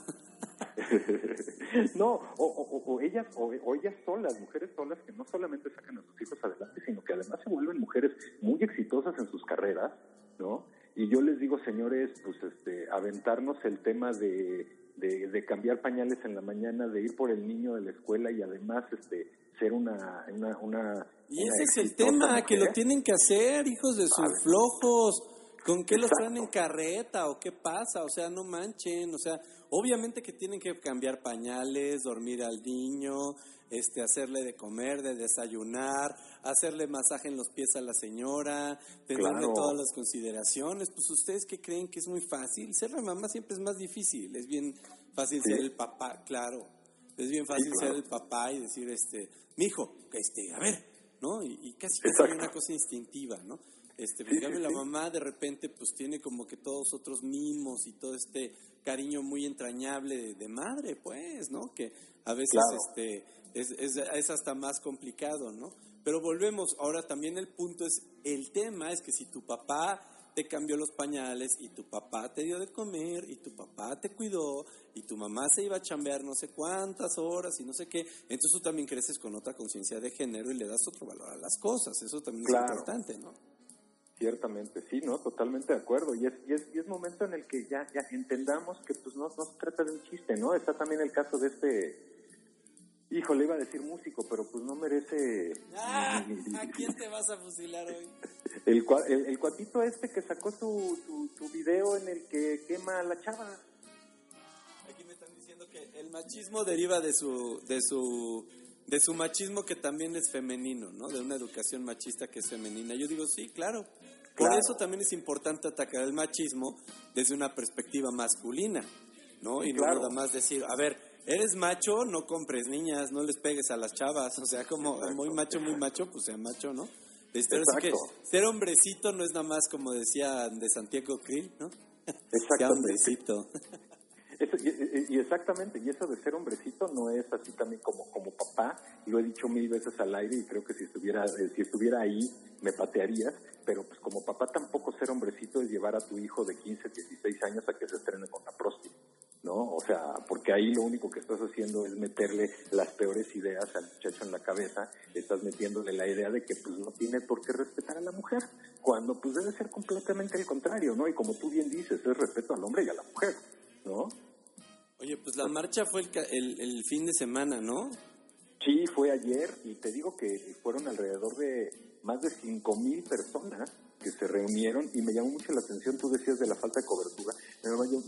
no, o, o- o ellas o, o ellas solas, mujeres solas que no solamente sacan a sus hijos adelante, sino que además se vuelven mujeres muy exitosas en sus carreras, ¿no? Y yo les digo, señores, pues este, aventarnos el tema de, de, de cambiar pañales en la mañana, de ir por el niño de la escuela y además este, ser una... una, una Y una ese es el tema, que lo tienen que hacer, hijos de sus flojos. ¿Con qué los Exacto. traen en carreta o qué pasa? O sea, no manchen. O sea, obviamente que tienen que cambiar pañales, dormir al niño, este, hacerle de comer, de desayunar, hacerle masaje en los pies a la señora, tenerle Claro. todas las consideraciones. Pues ustedes que creen que es muy fácil. Ser la mamá siempre es más difícil. Es bien fácil Sí. ser el papá, claro. Es bien fácil claro. ser el papá y decir, este, mi hijo, este, a ver, ¿no? Y, y casi Exacto. una cosa instintiva, ¿no? Este, Sí, la mamá de repente pues tiene como que todos otros mimos y todo este cariño muy entrañable de, de madre, pues, ¿no? Que a veces Claro. este es, es, es hasta más complicado, ¿no? Pero volvemos, ahora también el punto es, el tema es que si tu papá te cambió los pañales y tu papá te dio de comer y tu papá te cuidó y tu mamá se iba a chambear no sé cuántas horas y no sé qué, entonces tú también creces con otra conciencia de género y le das otro valor a las cosas, eso también Claro. es importante, ¿no? Ciertamente, sí, ¿no? Totalmente de acuerdo. Y es, y es, y es momento en el que ya, ya entendamos que pues no, no se trata de un chiste, ¿no? Está también el caso de este Híjole, iba a decir músico, pero pues no merece... Ah, ¿A quién te vas a fusilar hoy? El, el, el cuatito este que sacó su, su, su video en el que quema a la chava. Aquí me están diciendo que el machismo deriva de su, de su, de su machismo que también es femenino, ¿no? De una educación machista que es femenina. Yo digo, sí, claro. Por eso también es importante atacar el machismo desde una perspectiva masculina, ¿no? Y no Claro. nada más decir, a ver, eres macho, no compres niñas, no les pegues a las chavas. O sea, como muy macho, muy macho, pues sea macho, ¿no? Ahora sí que Exacto. ser hombrecito no es nada más como decía de Santiago Krill, ¿no? Sea Exactamente. hombrecito. Eso, y, exactamente, y eso de ser hombrecito no es así también como, como papá, lo he dicho mil veces al aire y creo que si estuviera, eh, si estuviera ahí me patearías, pero pues como papá tampoco ser hombrecito es llevar a tu hijo de 15, 16 años a que se estrene con la próstata, ¿no? O sea, porque ahí lo único que estás haciendo es meterle las peores ideas al muchacho en la cabeza, estás metiéndole la idea de que pues no tiene por qué respetar a la mujer, cuando pues debe ser completamente el contrario, ¿no? Y como tú bien dices, es respeto al hombre y a la mujer, ¿no? Oye, pues la marcha fue el, el, fin de semana, ¿no? Sí, fue ayer y te digo que fueron alrededor de más de cinco mil personas que se reunieron y me llamó mucho la atención, tú decías de la falta de cobertura,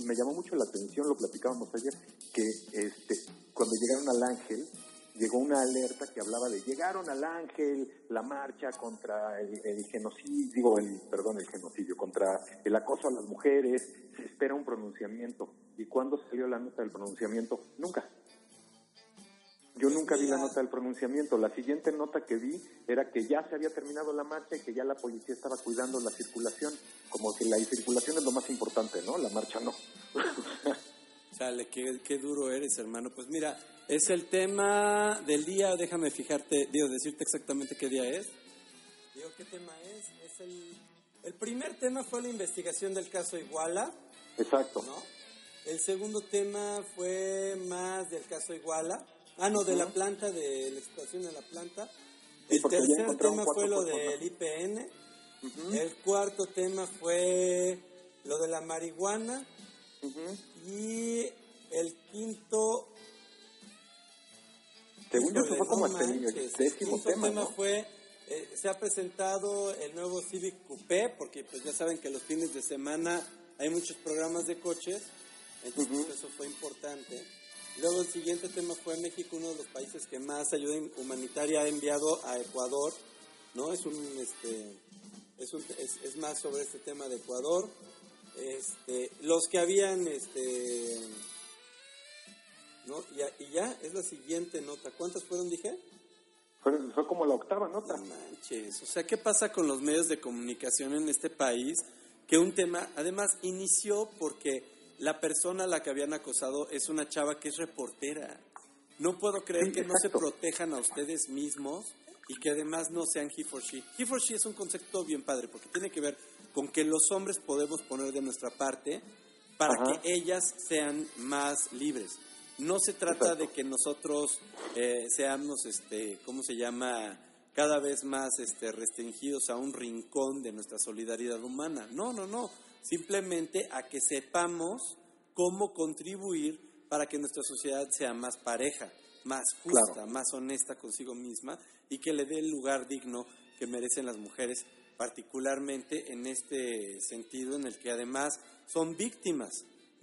me llamó mucho la atención, lo platicábamos ayer, que este, cuando llegaron al Ángel, llegó una alerta que hablaba de llegaron al Ángel, la marcha contra el, el genocidio, el, perdón, el genocidio, contra el acoso a las mujeres, se espera un pronunciamiento. ¿Y cuándo salió la nota del pronunciamiento? Nunca. Yo nunca vi la nota del pronunciamiento. La siguiente nota que vi era que ya se había terminado la marcha y que ya la policía estaba cuidando la circulación. Como que la circulación es lo más importante, ¿no? La marcha no. Chale, qué, qué duro eres, hermano. Pues mira, es el tema del día. Déjame fijarte, digo, decirte exactamente qué día es. Digo, ¿qué tema es? Es el, el primer tema fue la investigación del caso Iguala, Exacto. ¿no? El segundo tema fue más del caso Iguala. Ah, no, de la planta, de la explotación de la planta. Sí, El tercer tema fue lo del IPN. El cuarto tema fue lo de la marihuana. Y el quinto. Según yo, fue como hasta el décimo quinto tema, ¿no? fue. eh, se ha presentado el nuevo Civic Coupé, porque pues ya saben que los fines de semana hay muchos programas de coches, entonces pues, eso fue importante. Luego el siguiente tema fue México, uno de los países que más ayuda humanitaria ha enviado a Ecuador, ¿no? Es un, este, es, un- es, es más sobre este tema de Ecuador. Este, los que habían, este, ¿no? Y, ya- y ya es la siguiente nota. ¿Cuántas fueron, dije? Fue, fue como la octava nota. No manches. O sea, ¿qué pasa con los medios de comunicación en este país? Que un tema, además, inició porque la persona a la que habían acosado es una chava que es reportera. No puedo creer Sí, que no se protejan a ustedes mismos y que además no sean he for she. He for she es un concepto bien padre porque tiene que ver con que los hombres podemos poner de nuestra parte para Ajá. que ellas sean más libres. No se trata de que nosotros eh, seamos, este, ¿cómo se llama? Cada vez más este, restringidos a un rincón de nuestra solidaridad humana. No, no, no. Simplemente a que sepamos cómo contribuir para que nuestra sociedad sea más pareja, más justa, Claro. más honesta consigo misma y que le dé el lugar digno que merecen las mujeres, particularmente en este sentido en el que además son víctimas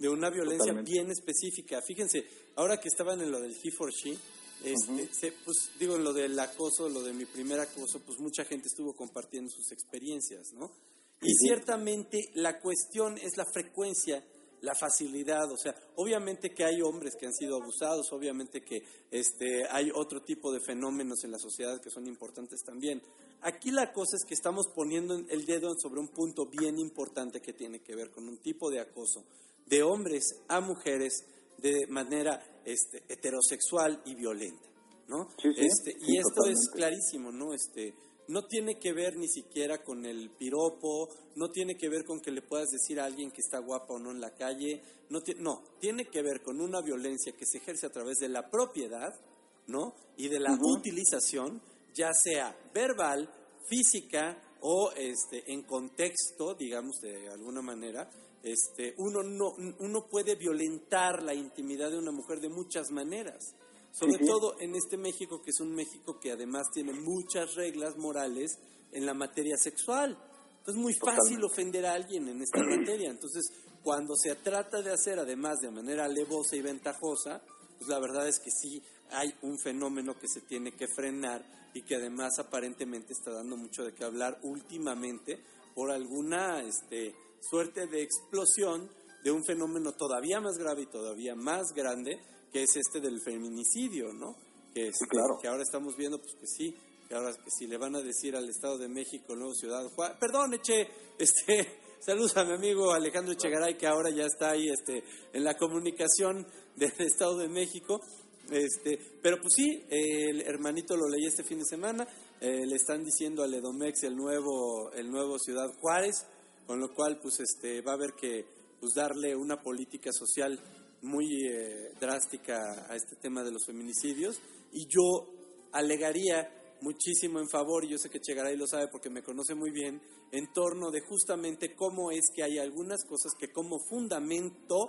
de una violencia Totalmente. bien específica. Fíjense, ahora que estaban en lo del he for she, este, se- pues digo, en lo del acoso, lo de mi primer acoso, pues mucha gente estuvo compartiendo sus experiencias, ¿no? Y ciertamente la cuestión es la frecuencia, la facilidad, o sea, obviamente que hay hombres que han sido abusados, obviamente que este, hay otro tipo de fenómenos en la sociedad que son importantes también. Aquí la cosa es que estamos poniendo el dedo sobre un punto bien importante que tiene que ver con un tipo de acoso de hombres a mujeres de manera este, heterosexual y violenta, ¿no? Sí, sí, Este, sí, y esto es clarísimo, ¿no? Este, no tiene que ver ni siquiera con el piropo, no tiene que ver con que le puedas decir a alguien que está guapa o no en la calle, no, no, tiene que ver con una violencia que se ejerce a través de la propiedad, ¿no? Y de la utilización, ya sea verbal, física o este, en contexto, digamos de alguna manera, este, uno, no, uno puede violentar la intimidad de una mujer de muchas maneras. Sobre Sí, sí. todo en este México, que es un México que además tiene muchas reglas morales en la materia sexual. Entonces es muy fácil ofender a alguien en esta materia. Entonces, cuando se trata de hacer, además de manera alevosa y ventajosa, pues la verdad es que sí hay un fenómeno que se tiene que frenar y que además aparentemente está dando mucho de qué hablar últimamente por alguna este, suerte de explosión de un fenómeno todavía más grave y todavía más grande, que es este del feminicidio, ¿no? Que, este, claro. que ahora estamos viendo, pues que sí, que ahora que si le van a decir al Estado de México, nuevo Ciudad Juárez, perdón, Eche, este, saludos a mi amigo Alejandro Echegaray, que ahora ya está ahí este, en la comunicación del Estado de México, este, pero pues sí, eh, el hermanito lo leí este fin de semana, eh, le están diciendo al Edomex el nuevo, el nuevo Ciudad Juárez, con lo cual pues este, va a haber que pues, darle una política social muy eh, drástica a este tema de los feminicidios y yo alegaría muchísimo en favor, y yo sé que Chegaray lo sabe porque me conoce muy bien, en torno de justamente cómo es que hay algunas cosas que como fundamento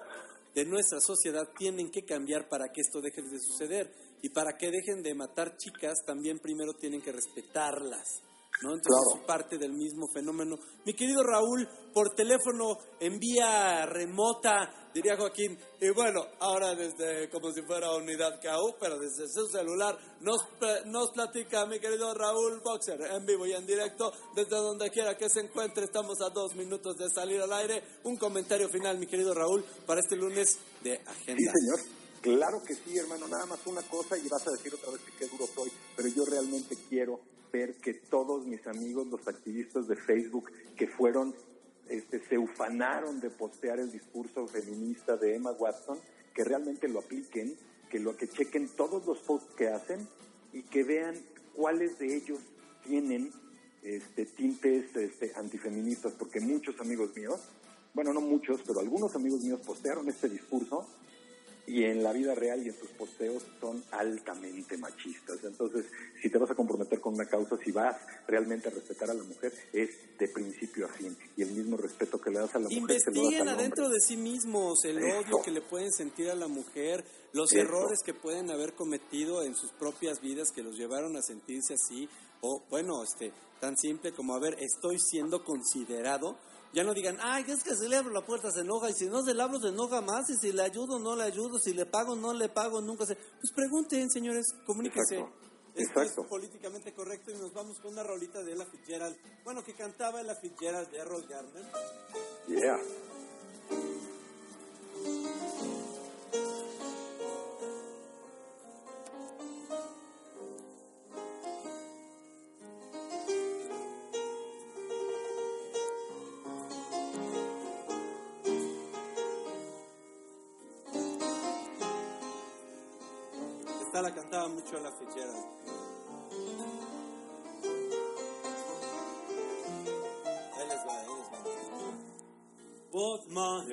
de nuestra sociedad tienen que cambiar para que esto deje de suceder. Y para que dejen de matar chicas, también primero tienen que respetarlas. ¿No? Entonces Claro. es parte del mismo fenómeno. Mi querido Raúl, por teléfono, en vía remota, diría Joaquín, y bueno, ahora desde como si fuera unidad KU, pero desde su celular, nos, nos platica mi querido Raúl Boxer, en vivo y en directo, desde donde quiera que se encuentre, estamos a dos minutos de salir al aire. Un comentario final, mi querido Raúl, para este lunes de Sí, agenda. señor. Claro que sí, hermano. Nada más una cosa y vas a decir otra vez que qué duro soy, pero yo realmente quiero ver que todos mis amigos, los activistas de Facebook que fueron, este, se ufanaron de postear el discurso feminista de Emma Watson, que realmente lo apliquen, que lo que chequen todos los posts que hacen y que vean cuáles de ellos tienen este, tintes este, antifeministas, porque muchos amigos míos, bueno, no muchos, pero algunos amigos míos postearon este discurso y en la vida real y en sus posteos son altamente machistas. Entonces, si te vas a comprometer con una causa, si vas realmente a respetar a la mujer, es de principio a fin. Y el mismo respeto que le das a la mujer, lo das Investiguen al hombre. adentro de sí mismos el Eso. odio que le pueden sentir a la mujer, los Eso. errores que pueden haber cometido en sus propias vidas que los llevaron a sentirse así, o bueno, este, tan simple como, a ver, estoy siendo considerado. Ya no digan, ay, es que si le abro la puerta se enoja, y si no se la abro se enoja más, y si le ayudo no le ayudo, si le pago no le pago, nunca se... Pues pregunten, señores, comuníquense. Exacto. Esto Exacto. es políticamente correcto y nos vamos con una rolita de Ella Fitzgerald. Bueno, que cantaba Ella Fitzgerald de Errol Garner. Yeah. Ella Fitzgerald. Ahí les. Both my